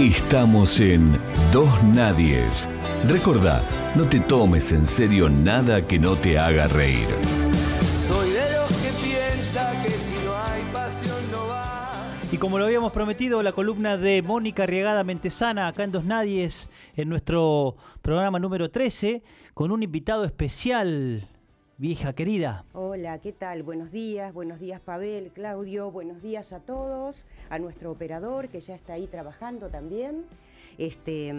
Estamos en Dos Nadies. Recordá, no te tomes en serio nada que no te haga reír. Soy de los que piensa que si no hay pasión no va. Y como lo habíamos prometido, la columna de Mónica Riegada Mentesana, acá en Dos Nadies, en nuestro programa número 13, con un invitado especial, vieja querida. Hola, ¿qué tal? Buenos días, buenos días Pavel, Claudio, buenos días a todos, a nuestro operador que ya está ahí trabajando también. Este,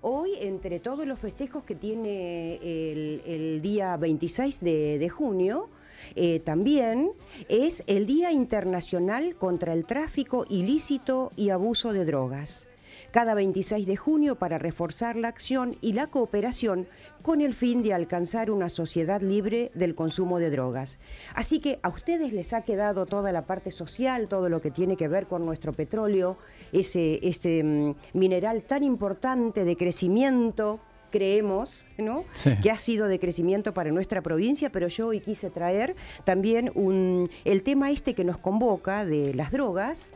hoy, entre todos los festejos que tiene el, día 26 de, de junio, eh, también es el Día Internacional contra el Tráfico Ilícito y Abuso de Drogas. Cada 26 de junio para reforzar la acción y la cooperación con el fin de alcanzar una sociedad libre del consumo de drogas. Así que a ustedes les ha quedado toda la parte social, todo lo que tiene que ver con nuestro petróleo, ese, este mm, mineral tan importante de crecimiento creemos, ¿no? Sí. Que ha sido de crecimiento para nuestra provincia, pero yo hoy quise traer también un, el tema este que nos convoca de las drogas,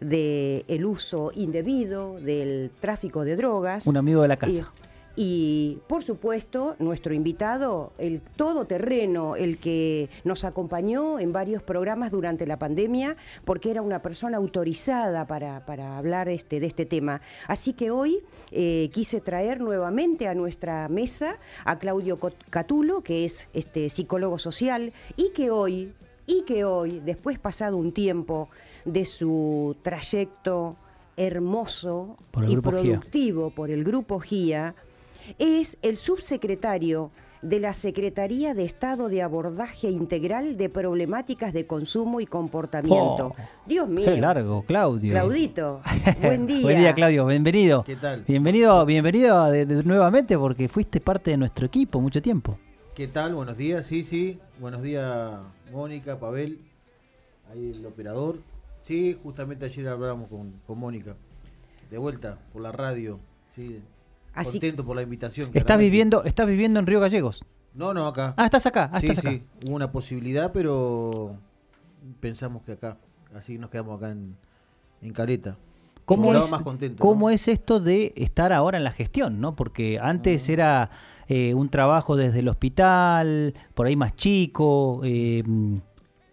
del el uso indebido, del tráfico de drogas. Un amigo de la casa. Y, y, por supuesto, nuestro invitado, el todoterreno, el que nos acompañó en varios programas durante la pandemia, porque era una persona autorizada para, para hablar este, de este tema. Así que hoy eh, quise traer nuevamente a nuestra mesa a Claudio Catulo, que es este, psicólogo social, y que hoy, y que hoy, después pasado un tiempo de su trayecto hermoso y GIA. productivo por el Grupo GIA, es el subsecretario de la Secretaría de Estado de Abordaje Integral de Problemáticas de Consumo y Comportamiento. Oh, Dios mío. Qué largo, Claudio. Claudito, buen día. Buen día, Claudio. Bienvenido. ¿Qué tal? Bienvenido, bienvenido a- de- de- nuevamente porque fuiste parte de nuestro equipo mucho tiempo. ¿Qué tal? Buenos días, sí, sí. Buenos días, Mónica, Pavel, ahí el operador. Sí, justamente ayer hablábamos con, con Mónica. De vuelta por la radio. Sí. Así- Contento por la invitación. Estás claramente. viviendo, estás viviendo en Río Gallegos. No, no, acá. Ah, estás acá. Ah, sí, estás acá. sí. Hubo una posibilidad, pero pensamos que acá. Así nos quedamos acá en, en Caleta. ¿Cómo, es, más contento, cómo ¿no? es esto de estar ahora en la gestión? ¿no? Porque Mm. antes era eh, un trabajo desde el hospital, por ahí más chico, eh,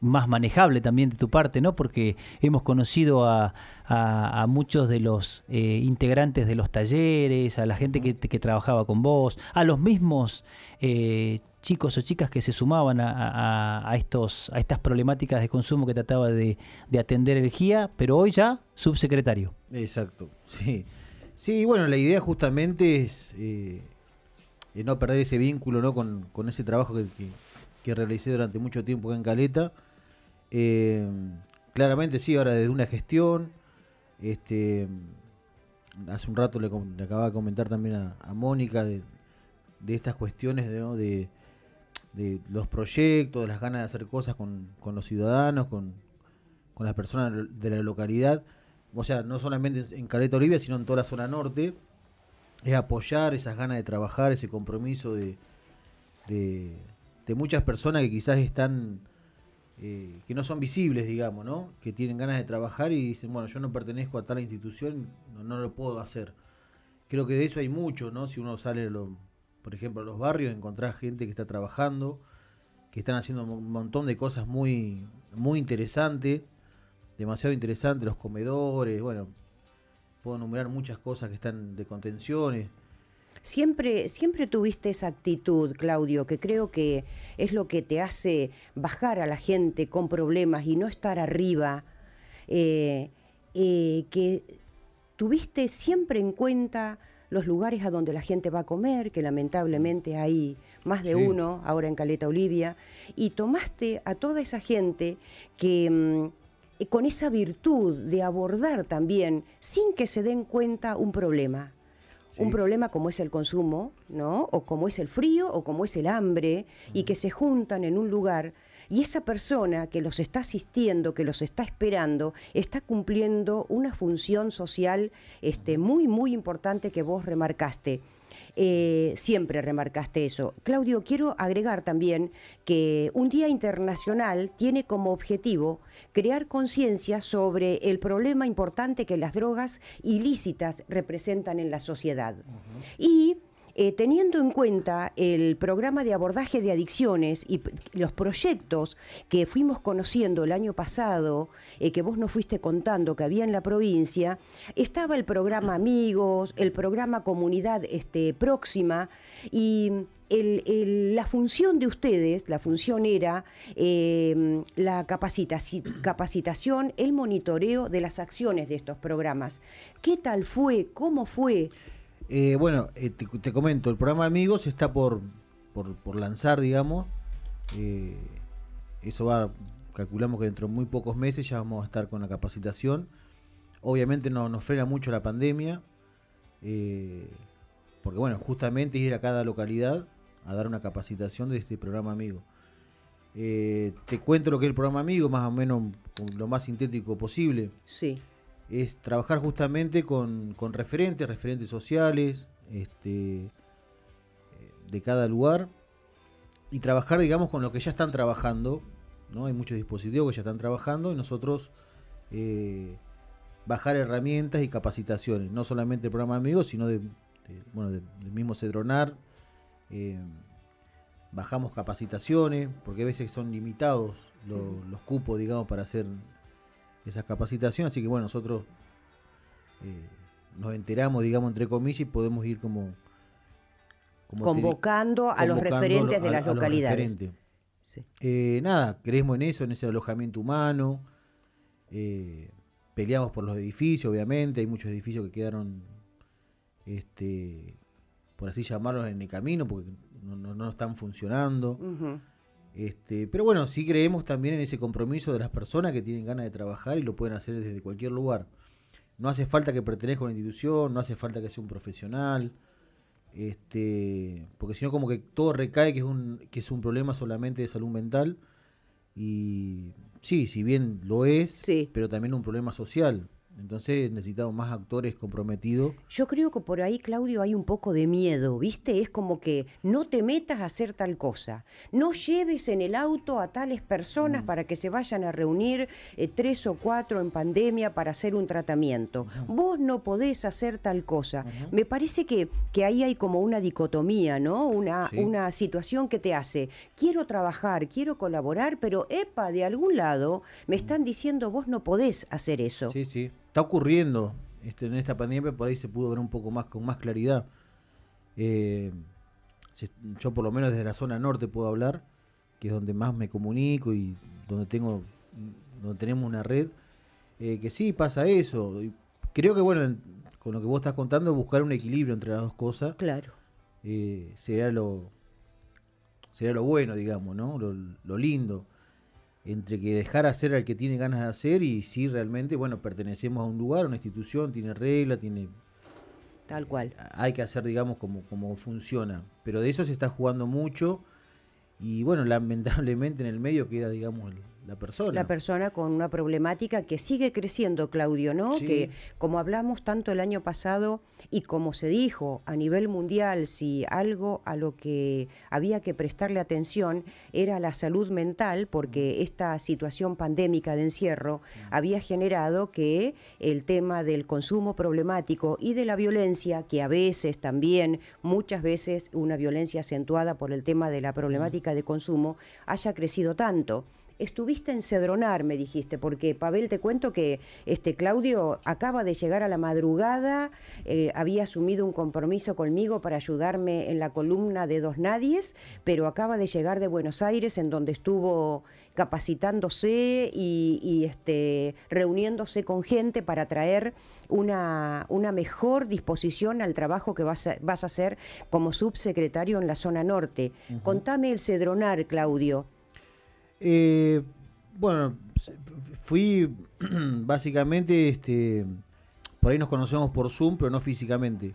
más manejable también de tu parte, ¿no? Porque hemos conocido a, a- a muchos de los eh, integrantes de los talleres, a la gente que, que trabajaba con vos, a los mismos eh, chicos o chicas que se sumaban a, estos, a estas problemáticas de consumo que trataba de, de atender el GIA, pero hoy ya subsecretario. Exacto, sí. Sí, bueno, la idea justamente es eh, eh, no perder ese vínculo ¿no? con, con ese trabajo que, que- que realicé durante mucho tiempo acá en Caleta. Eh, claramente sí, ahora desde una gestión, este, hace un rato le, le acababa de comentar también a, Mónica de, estas cuestiones de, los proyectos, de las ganas de hacer cosas con, los ciudadanos, con, las personas de la localidad. O sea, no solamente en Caleta Olivia, sino en toda la zona norte, es apoyar esas ganas de trabajar, ese compromiso de, de muchas personas que quizás están, eh, que no son visibles, digamos, ¿no? Que tienen ganas de trabajar y dicen, bueno, yo no pertenezco a tal institución, no, no lo puedo hacer. Creo que de eso hay mucho, ¿no? Si uno sale, por ejemplo, a los barrios, encontrar gente que está trabajando, que están haciendo un montón de cosas muy, muy interesantes demasiado interesante, los comedores, bueno, puedo enumerar muchas cosas que están de contenciones. Siempre, siempre tuviste esa actitud, Claudio, que creo que es lo que te hace bajar a la gente con problemas y no estar arriba. eh, eh, que tuviste siempre en cuenta los lugares a donde la gente va a comer, que lamentablemente hay más de Sí. uno ahora en Caleta Olivia, y tomaste a toda esa gente que mm, con esa virtud de abordar también, sin que se den cuenta, un problema un problema como es el consumo, ¿no? O como es el frío o como es el hambre y que se juntan en un lugar y esa persona que los está asistiendo, que los está esperando, está cumpliendo una función social este, muy, muy importante que vos remarcaste. Eh, siempre remarcaste eso. Claudio, quiero agregar también que un Día Internacional tiene como objetivo crear conciencia sobre el problema importante que las drogas ilícitas representan en la sociedad. Y eh, teniendo en cuenta el programa de abordaje de adicciones y los proyectos que fuimos conociendo el año pasado, eh, que vos nos fuiste contando que había en la provincia, estaba el programa Amigos, el programa Comunidad este, Próxima, y la función de ustedes, la función era eh, la capacitación, el monitoreo de las acciones de estos programas. ¿Qué tal fue? ¿Cómo fue? Eh, bueno, eh, te, comento, el programa Amigos está por, por, lanzar, digamos. Eh, eso va, calculamos que dentro de muy pocos meses ya vamos a estar con la capacitación. Obviamente no, nos frena mucho la pandemia, porque bueno, justamente ir a cada localidad a dar una capacitación de este programa Amigo. te cuento lo que es el programa Amigo, más o menos lo más sintético posible. Sí es trabajar justamente con, referentes, referentes sociales este, de cada lugar y trabajar, digamos, con lo que ya están trabajando. ¿no? Hay muchos dispositivos que ya están trabajando y nosotros eh, bajar herramientas y capacitaciones, no solamente el programa Amigos, sino de, bueno, del mismo Cedronar. Eh, bajamos capacitaciones, porque a veces son limitados los cupos, digamos, para hacer esas capacitaciones, así que bueno, nosotros eh, nos enteramos, digamos, entre comillas, y podemos ir como... convocando a los referentes de las localidades. Eh, nada, creemos en eso, en ese alojamiento humano. Eh, peleamos por los edificios, obviamente. Hay muchos edificios que quedaron, este, por así llamarlos, en el camino porque no, no, están funcionando. Este, pero bueno, sí creemos también en ese compromiso de las personas que tienen ganas de trabajar y lo pueden hacer desde cualquier lugar. No hace falta que pertenezca a una institución, no hace falta que sea un profesional, este, porque si no como que todo recae que es un que es un problema solamente de salud mental y sí, si bien lo es, pero también un problema social. Entonces necesitamos más actores comprometidos. Yo creo que por ahí, Claudio, hay un poco de miedo, ¿viste? Es como que no te metas a hacer tal cosa. No lleves en el auto a tales personas mm. para que se vayan a reunir eh, tres o cuatro en pandemia para hacer un tratamiento. Vos no podés hacer tal cosa. Me parece que, que ahí hay como una dicotomía, ¿no? Una, una situación que te hace, quiero trabajar, quiero colaborar, pero, epa, de algún lado me están diciendo, vos no podés hacer eso. Sí, sí está ocurriendo este, en esta pandemia, por ahí se pudo ver un poco más con más claridad. Eh, yo por lo menos desde la zona norte puedo hablar, que es donde más me comunico y donde tengo, donde tenemos una red, eh, que sí pasa eso. creo que bueno, con lo que vos estás contando, buscar un equilibrio entre las dos cosas. Claro. Eh, sería lo sería lo bueno, digamos, ¿no? lo lindo entre que dejar hacer al que tiene ganas de hacer y si realmente, bueno, pertenecemos a un lugar, a una institución, tiene regla, tiene... Tal cual. Hay que hacer, digamos, como, como funciona. Pero de eso se está jugando mucho y, bueno, lamentablemente en el medio queda, digamos, la persona. La persona con una problemática que sigue creciendo, Claudio, ¿no? Que como hablamos tanto el año pasado y como se dijo a nivel mundial, si algo a lo que había que prestarle atención era la salud mental, porque esta situación pandémica de encierro había generado que el tema del consumo problemático y de la violencia, que a veces también, muchas veces una violencia acentuada por el tema de la problemática de consumo, haya crecido tanto estuviste en Cedronar, me dijiste, porque Pavel, te cuento que este Claudio acaba de llegar a la madrugada, eh, había asumido un compromiso conmigo para ayudarme en la columna de Dos Nadies, pero acaba de llegar de Buenos Aires, en donde estuvo capacitándose y, este, reuniéndose con gente para traer una, una, mejor disposición al trabajo que vas a, vas a hacer como subsecretario en la zona norte. Contame el Cedronar, Claudio. Eh, bueno, fui básicamente, este, por ahí nos conocemos por Zoom, pero no físicamente.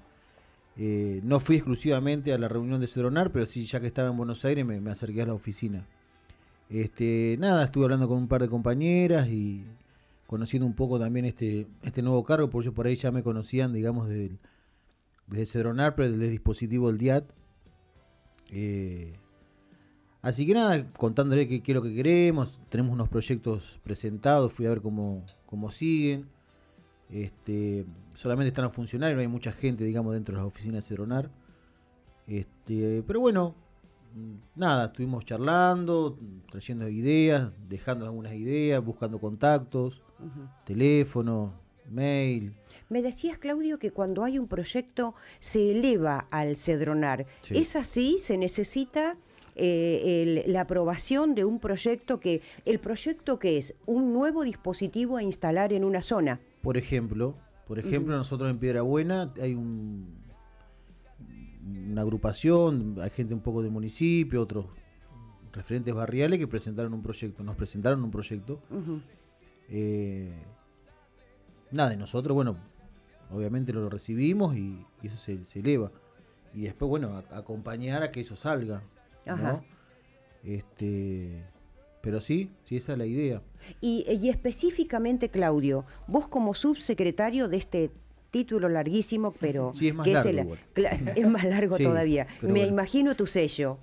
Eh, no fui exclusivamente a la reunión de Cedronar, pero sí, ya que estaba en Buenos Aires, me, acerqué a la oficina. Este, nada, estuve hablando con un par de compañeras y conociendo un poco también este, este nuevo cargo, porque por ahí ya me conocían, digamos, desde desde Cedronar, pero desde el dispositivo del DIAT. Eh, así que nada, contándole qué, qué es lo que queremos, tenemos unos proyectos presentados, fui a ver cómo, cómo siguen. Este, solamente están a funcionar y no hay mucha gente, digamos, dentro de las oficinas de Cedronar. Este, pero bueno, nada, estuvimos charlando, trayendo ideas, dejando algunas ideas, buscando contactos, teléfono, mail. Me decías, Claudio, que cuando hay un proyecto se eleva al cedronar. Sí. ¿Es así? ¿Se necesita eh, el- la aprobación de un proyecto que... ¿El proyecto que es? Un nuevo dispositivo a instalar en una zona. Por ejemplo, por ejemplo, nosotros en Piedra Buena hay un, una agrupación, hay gente un poco del municipio, otros referentes barriales que presentaron un proyecto, nos presentaron un proyecto. Eh, nada, y nosotros, bueno, obviamente lo recibimos y, y eso se, se eleva. Y después, bueno, a- acompañar a que eso salga. ¿No? Ajá. Este, pero sí, sí, esa es la idea. Y, y específicamente, Claudio, vos como subsecretario de este título larguísimo, pero Sí, es más que largo el- es más largo Sí, todavía. Me bueno. imagino tu sello.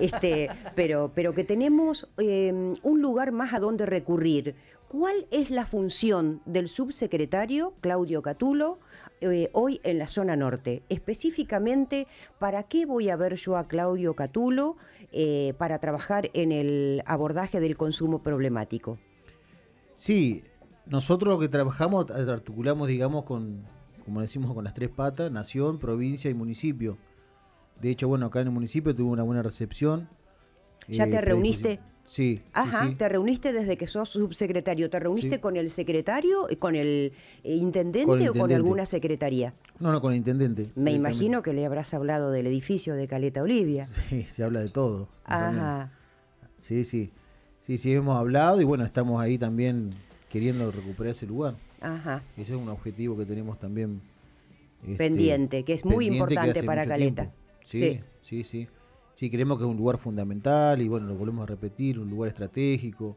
Este, pero, pero que tenemos eh, un lugar más a donde recurrir. ¿Cuál es la función del subsecretario Claudio Catulo eh, hoy en la zona norte? Específicamente, ¿para qué voy a ver yo a Claudio Catulo eh, para trabajar en el abordaje del consumo problemático? Sí, nosotros lo que trabajamos, articulamos, digamos, con, como decimos, con las tres patas, nación, provincia y municipio. De hecho, bueno, acá en el municipio tuvo una buena recepción. ¿Ya te predisposi- reuniste? Sí, Ajá, sí. te reuniste desde que sos subsecretario. ¿Te reuniste Sí. con el secretario, eh, con el eh, intendente Con el o con intendente. alguna secretaría? No, no, con el intendente. Me imagino que le habrás hablado del edificio de Caleta Olivia. Sí, se habla de todo. Ajá. Sí, sí. Sí, sí, hemos hablado y bueno, estamos ahí también queriendo recuperar ese lugar. Ajá. Ese es un objetivo que tenemos también. este, Pendiente, que es muy importante para Caleta. tiempo. Sí, Sí. sí, sí, creemos que es un lugar fundamental y bueno, lo volvemos a repetir, un lugar estratégico.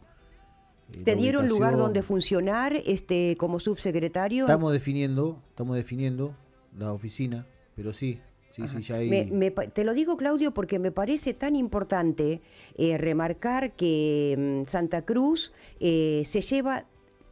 eh, ¿Te dieron lugar donde funcionar este como subsecretario? Estamos definiendo, estamos definiendo la oficina, pero sí, sí, sí, ya hay... Me- me pa- te lo digo, Claudio, porque me parece tan importante eh, remarcar que mm, Santa Cruz eh, se lleva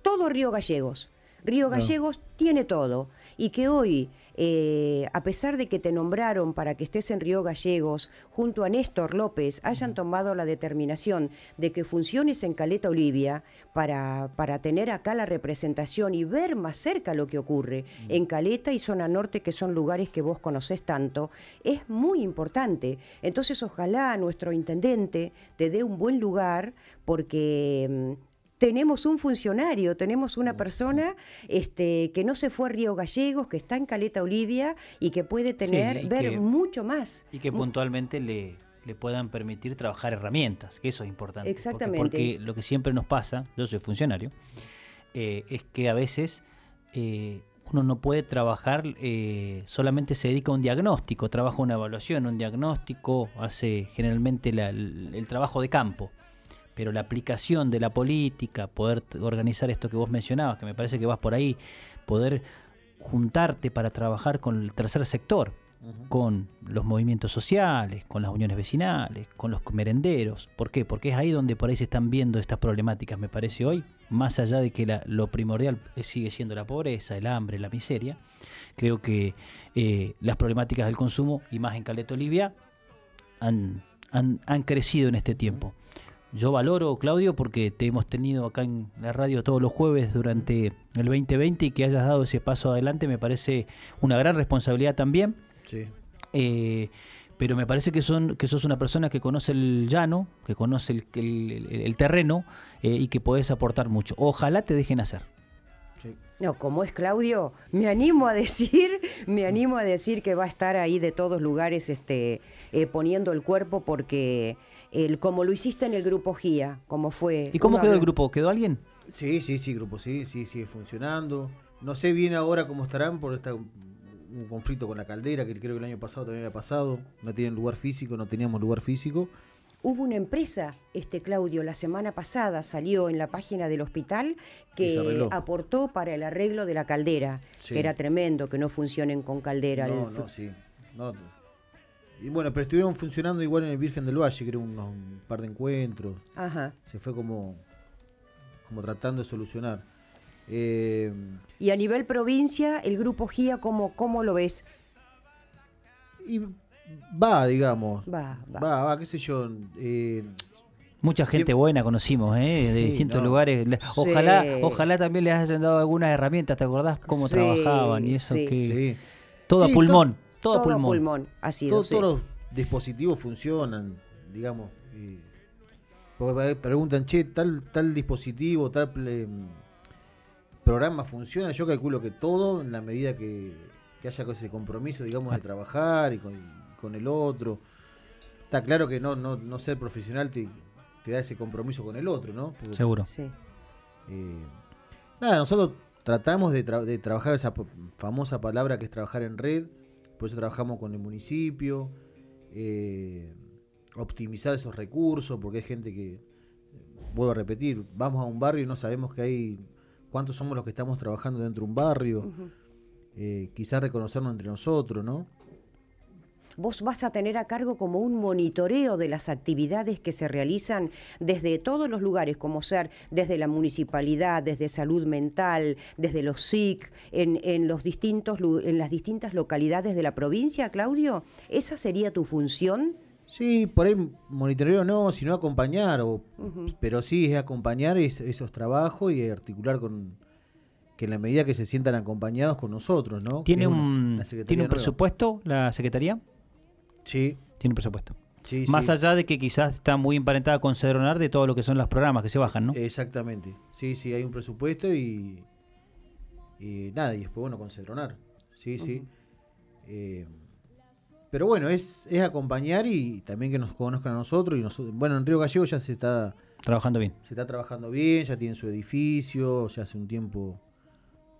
todo Río Gallegos. Río No. Gallegos tiene todo. Y que hoy, eh, a pesar de que te nombraron para que estés en Río Gallegos, junto a Néstor López, hayan tomado la determinación de que funciones en Caleta Olivia para, para tener acá la representación y ver más cerca lo que ocurre en Caleta y Zona Norte, que son lugares que vos conocés tanto, es muy importante. Entonces, ojalá nuestro intendente te dé un buen lugar porque mm, tenemos un funcionario, tenemos una persona este, que no se fue a Río Gallegos, que está en Caleta Olivia y que puede tener, ver que- mucho más. y que puntualmente le, le puedan permitir trabajar herramientas, que eso es importante. porque- Exactamente. Porque, lo que siempre nos pasa, yo soy funcionario, eh, es que a veces eh, uno no puede trabajar, eh, solamente se dedica a un diagnóstico, trabaja una evaluación, un diagnóstico, hace generalmente la- el, el trabajo de campo. Pero la aplicación de la política, poder organizar esto que vos mencionabas, que me parece que vas por ahí, poder juntarte para trabajar con el tercer sector, con los movimientos sociales, con las uniones vecinales, con los merenderos. ¿Por qué? Porque es ahí donde por ahí se están viendo estas problemáticas, me parece hoy, más allá de que la- lo primordial eh, sigue siendo la pobreza, el hambre, la miseria. Creo que eh, las problemáticas del consumo, y más en Caleta Olivia, han, han, han crecido en este tiempo. Yo valoro, Claudio, porque te hemos tenido acá en la radio todos los jueves durante el 2020 y que hayas dado ese paso adelante me parece una gran responsabilidad también. Sí. Eh, pero me parece que son que sos una persona que conoce el llano, que conoce el, el- el- el terreno eh, y que podés aportar mucho. Ojalá te dejen hacer. sí. No, como es Claudio, me animo a decir, me animo a decir que va a estar ahí de todos lugares este, eh, poniendo el cuerpo porque el, como lo hiciste en el grupo GIA, como fue... ¿Y cómo quedó el grupo? ¿Quedó alguien? Sí, sí, sí, grupo, sí, sí, sigue funcionando. No sé bien ahora cómo estarán por esta un conflicto con la caldera que creo que el año pasado también había pasado. No tienen lugar físico, no teníamos lugar físico. Hubo una empresa, este Claudio, la semana pasada salió en la página del hospital que aportó para el arreglo de la caldera, Sí. que era tremendo que no funcionen con caldera. No, El- no, sí. No. Y bueno, pero estuvieron funcionando igual en el Virgen del Valle, que era unos, un par de encuentros. Ajá. Se fue como, como tratando de solucionar. Eh, Y a nivel provincia, el grupo GIA, ¿cómo, cómo lo ves? y va, digamos. Va, va. Va, va, qué sé yo. eh, Mucha gente buena conocimos, ¿eh? de distintos no. lugares. Ojalá, Sí. ojalá también les hayan dado algunas herramientas, ¿te acordás cómo Sí, trabajaban y eso? sí. que sí. Todo Sí, a pulmón, todo, pulmón. ha sido. Todo- sí. Todos los dispositivos funcionan, digamos. eh, porque preguntan, che, tal, tal dispositivo, tal ple- programa funciona. Yo calculo que todo, en la medida que, que haya ese compromiso, digamos, de trabajar y con, y con el otro. Está claro que no, no, no ser profesional te, te da ese compromiso con el otro, ¿no? Porque, Seguro. Sí. eh, nada, nosotros tratamos de, tra- de trabajar esa famosa palabra que es trabajar en red, por eso trabajamos con el municipio, eh, optimizar esos recursos, porque hay gente que, vuelvo a repetir, vamos a un barrio y no sabemos que hay cuántos somos los que estamos trabajando dentro de un barrio, eh, quizás reconocernos entre nosotros, ¿no? Vos vas a tener a cargo como un monitoreo de las actividades que se realizan desde todos los lugares, como ser desde la municipalidad, desde salud mental, desde los SIC, en, en los distintos, en las distintas localidades de la provincia, Claudio. ¿Esa sería tu función? Sí, por ahí monitoreo no, sino acompañar, o, pero sí es acompañar es- esos trabajos y articular con que en la medida que se sientan acompañados con nosotros, ¿no? ¿Tiene una- un, ¿tiene un nueva. presupuesto la Secretaría? Sí, Tiene un presupuesto. sí, Más sí. allá de que quizás está muy emparentada con Cedronar de todo lo que son los programas que se bajan, ¿no? Exactamente. Sí, sí, hay un presupuesto y, y nada, y después, bueno, con Cedronar. Sí, sí. Eh, pero bueno, es, es acompañar y también que nos conozcan a nosotros. y nosotros Bueno, en Río Gallego ya se está, Trabajando bien. se está trabajando bien, ya tienen su edificio, ya hace un tiempo.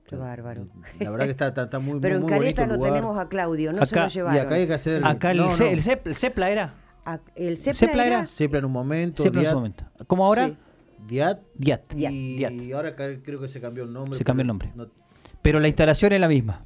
Qué bárbaro. La verdad que está, está, está muy, Pero muy, en Caleta lo lugar. tenemos a Claudio, no se Acá- lo y Y llevaron. acá hay que hacer. Acá el, no, el, Cep- el CEPLA era. A- ¿El CEPLA, ¿Cepla era? Cepla en un momento, CEPLA en su momento. Como ahora, Sí. Diat, DIAT. y Diat. ahora ca- creo que se cambió el nombre. Se cambió el nombre. no- Pero la instalación es la misma.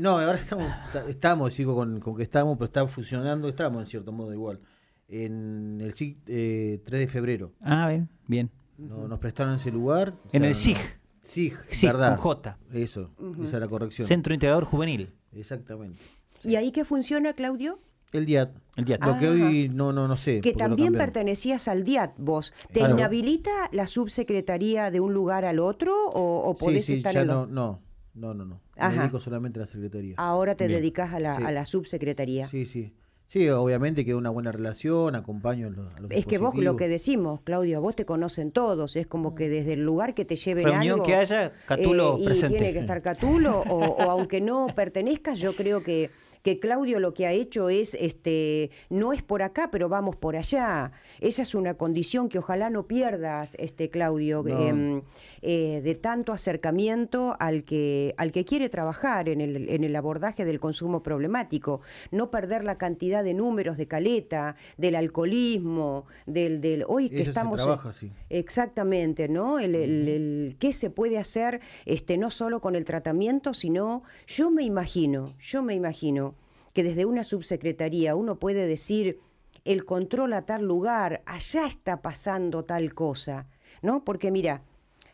No, ahora estamos, ta- estamos, sigo con, con que estamos, pero está funcionando, estamos en cierto modo igual. En el SIG eh, 3 de febrero. Ah, bien, bien. No, nos prestaron ese lugar. En el no- SIG. SIG, verdad. con J. Eso, esa es la corrección. Centro Integrador Juvenil. Exactamente. ¿Y ahí qué funciona, Claudio? El DIAT. El DIAT. Lo que Ah. hoy no, no, no sé. Que lo también pertenecías al DIAT, vos. ¿Te Claro. inhabilita la subsecretaría de un lugar al otro o, o Sí, podés sí, estar ya en no, los- no, no, no, no. Me dedico solamente a la secretaría. Ahora te Bien. dedicas a la, Sí. a la subsecretaría. Sí, sí. Sí, obviamente queda una buena relación, acompaño a los, a los Es que vos lo que decimos, Claudio, a vos te conocen todos, es como que desde el lugar que te lleven Reunión algo, que haya, Catulo eh, y presente. tiene que estar Catulo, o, o aunque no pertenezcas, yo creo que, que Claudio lo que ha hecho es, este, no es por acá, pero vamos por allá. Esa es una condición que ojalá no pierdas, este Claudio, No. em, eh, de tanto acercamiento al que, al que quiere trabajar en el, en el abordaje del consumo problemático. No perder la cantidad de números de caleta, del alcoholismo, del, del hoy que Eso se estamos. en- trabaja así. Exactamente, ¿no? El, el- el- qué se puede hacer, este, no solo con el tratamiento, sino yo me imagino, yo me imagino que desde una subsecretaría uno puede decir el control a tal lugar, allá está pasando tal cosa, ¿no? Porque mira,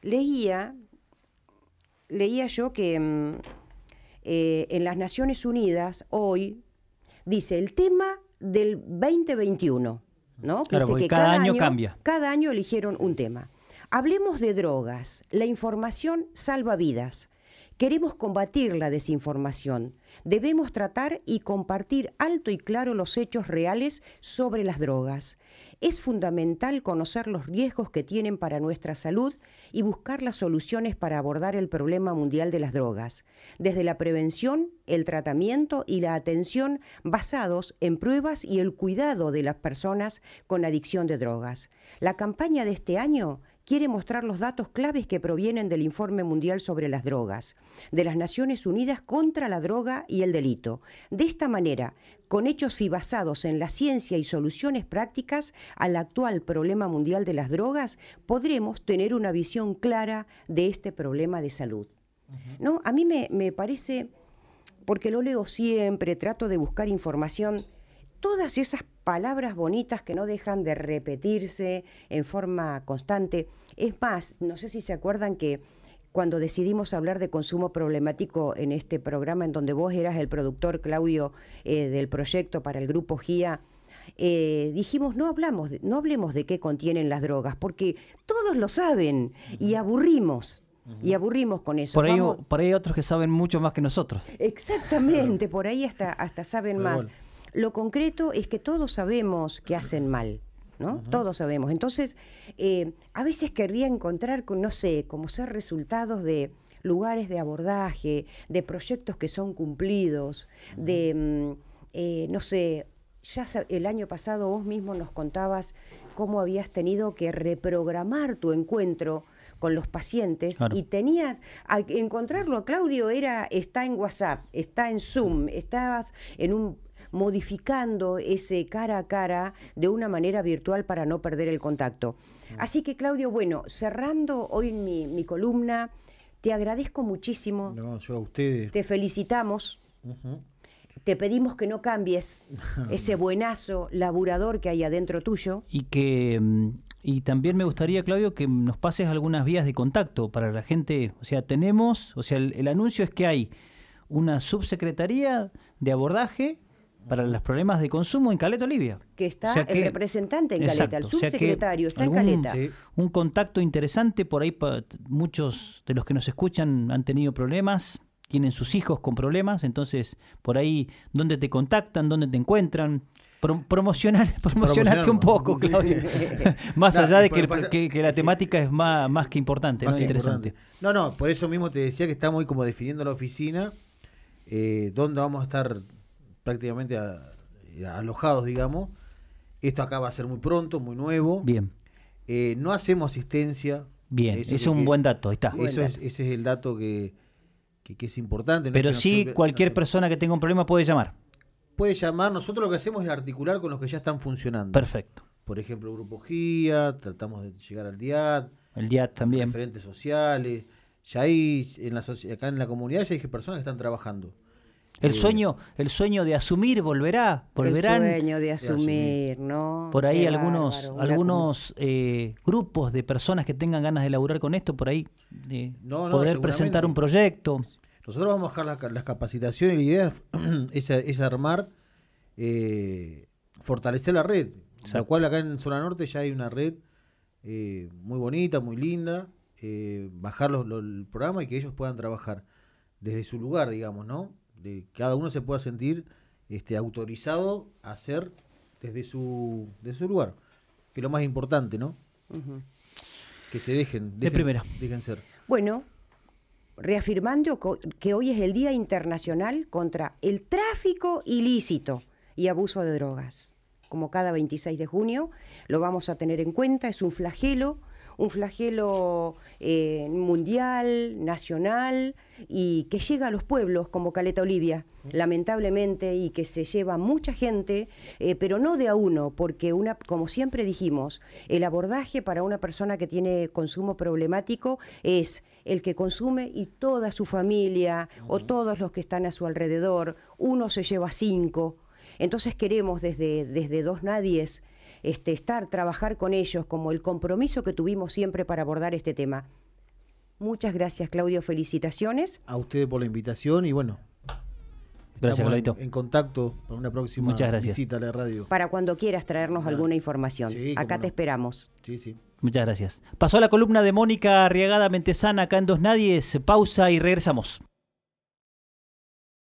leía, leía yo que mm, eh, en las Naciones Unidas hoy dice el tema del 2021, ¿no? Claro, cada año cambia. Cada año eligieron un tema. Hablemos de drogas. La información salva vidas. Queremos combatir la desinformación. Debemos tratar y compartir alto y claro los hechos reales sobre las drogas. Es fundamental conocer los riesgos que tienen para nuestra salud y buscar las soluciones para abordar el problema mundial de las drogas, desde la prevención, el tratamiento y la atención basados en pruebas y el cuidado de las personas con adicción de drogas. La campaña de este año quiere mostrar los datos claves que provienen del Informe Mundial sobre las Drogas, de las Naciones Unidas contra la Droga y el Delito. De esta manera, con hechos basados en la ciencia y soluciones prácticas al actual problema mundial de las drogas, podremos tener una visión clara de este problema de salud. ¿No? A mí me, me parece, porque lo leo siempre, trato de buscar información, todas esas palabras bonitas que no dejan de repetirse en forma constante. Es más, no sé si se acuerdan que cuando decidimos hablar de consumo problemático en este programa, en donde vos eras el productor, Claudio, eh, del proyecto para el grupo GIA, eh, dijimos no hablamos, no hablemos de qué contienen las drogas, porque todos lo saben y aburrimos. Y aburrimos con eso. Por ahí, Vamos- por ahí hay otros que saben mucho más que nosotros. Exactamente, por ahí hasta, hasta saben más. Lo concreto es que todos sabemos que hacen mal, ¿no? Todos sabemos. Entonces, eh, a veces querría encontrar, con, no sé, como ser resultados de lugares de abordaje, de proyectos que son cumplidos, de, mm, eh, no sé, ya el año pasado vos mismo nos contabas cómo habías tenido que reprogramar tu encuentro con los pacientes Claro. y tenías a encontrarlo a Claudio era está en WhatsApp, está en Zoom, estabas en un modificando ese cara a cara de una manera virtual para no perder el contacto. Así que Claudio, bueno, cerrando hoy mi, mi columna, te agradezco muchísimo, No, yo a ustedes. te felicitamos, te pedimos que no cambies ese buenazo laburador que hay adentro tuyo. Y que mm, y también me gustaría, Claudio, que nos pases algunas vías de contacto para la gente. O sea, tenemos, o sea, el, el anuncio es que hay una subsecretaría de abordaje para los problemas de consumo en Caleta, Olivia. Que está O sea el representante en Caleta, el o sea que subsecretario está en Caleta. Sí. Un contacto interesante, por ahí pa- muchos de los que nos escuchan han tenido problemas, tienen sus hijos con problemas, entonces por ahí, ¿dónde te contactan? ¿Dónde te encuentran? Pro- promocionar, promocionate un poco, Claudio. más No, allá de que, el- pasa- que- que la temática es más, más que importante, Más ¿no? que interesante. importante. No, no, por eso mismo te decía que estamos hoy como definiendo la oficina, eh, donde vamos a estar prácticamente a- eh, alojados, digamos. Esto acá va a ser muy pronto, muy nuevo. Bien, Eh, no hacemos asistencia. bien, Eso es que- un que- buen dato, ahí está. Buen Eso es, ese es el dato que, que, que es importante. no es Pero sí, cualquier no persona que tenga un problema puede llamar. puede llamar. Nosotros lo que hacemos es articular con los que ya están funcionando. Perfecto. Por ejemplo, Grupo GIA, tratamos de llegar al DIAT, El día también. referentes sociales. Ya hay, en la, acá en la comunidad ya hay personas que están trabajando. El sueño, el sueño de asumir volverá, volverán. El sueño de asumir. ¿no? Por ahí Qué algunos, bárbaro, algunos eh, grupos de personas que tengan ganas de laburar con esto, por ahí eh, No, no, poder presentar un proyecto. Nosotros vamos a bajar las, ca- las capacitaciones y la idea es, armar, eh, fortalecer la red. Lo Exacto. cual acá en Zona Norte ya hay una red eh, muy bonita, muy linda. eh, bajar los- los- el programa y que ellos puedan trabajar desde su lugar, digamos, ¿no? De cada uno se pueda sentir este, autorizado a hacer desde su, desde su lugar. Que es lo más importante, ¿no? Que se dejen, De primera. dejen ser. Bueno, reafirmando co- que hoy es el Día Internacional contra el tráfico ilícito y abuso de drogas. Como cada 26 de junio, lo vamos a tener en cuenta, es un flagelo, un flagelo eh, mundial, nacional y que llega a los pueblos como Caleta Olivia, lamentablemente, y que se lleva mucha gente, eh, pero no de a uno, porque una, como siempre dijimos, el abordaje para una persona que tiene consumo problemático es el que consume y toda su familia o todos los que están a su alrededor, uno se lleva cinco. Entonces queremos desde, desde Dos Nadies este, estar, trabajar con ellos como el compromiso que tuvimos siempre para abordar este tema. Muchas gracias, Claudio. Felicitaciones. A ustedes por la invitación y bueno. Gracias, en, Claudito. en contacto para una próxima Muchas gracias. visita a la radio. Para cuando quieras traernos alguna información. Sí, Acá te no. esperamos. Sí, sí. Muchas gracias. Pasó la columna de Mónica Arriagada Mentesana acá en Dos Nadies. Pausa y regresamos.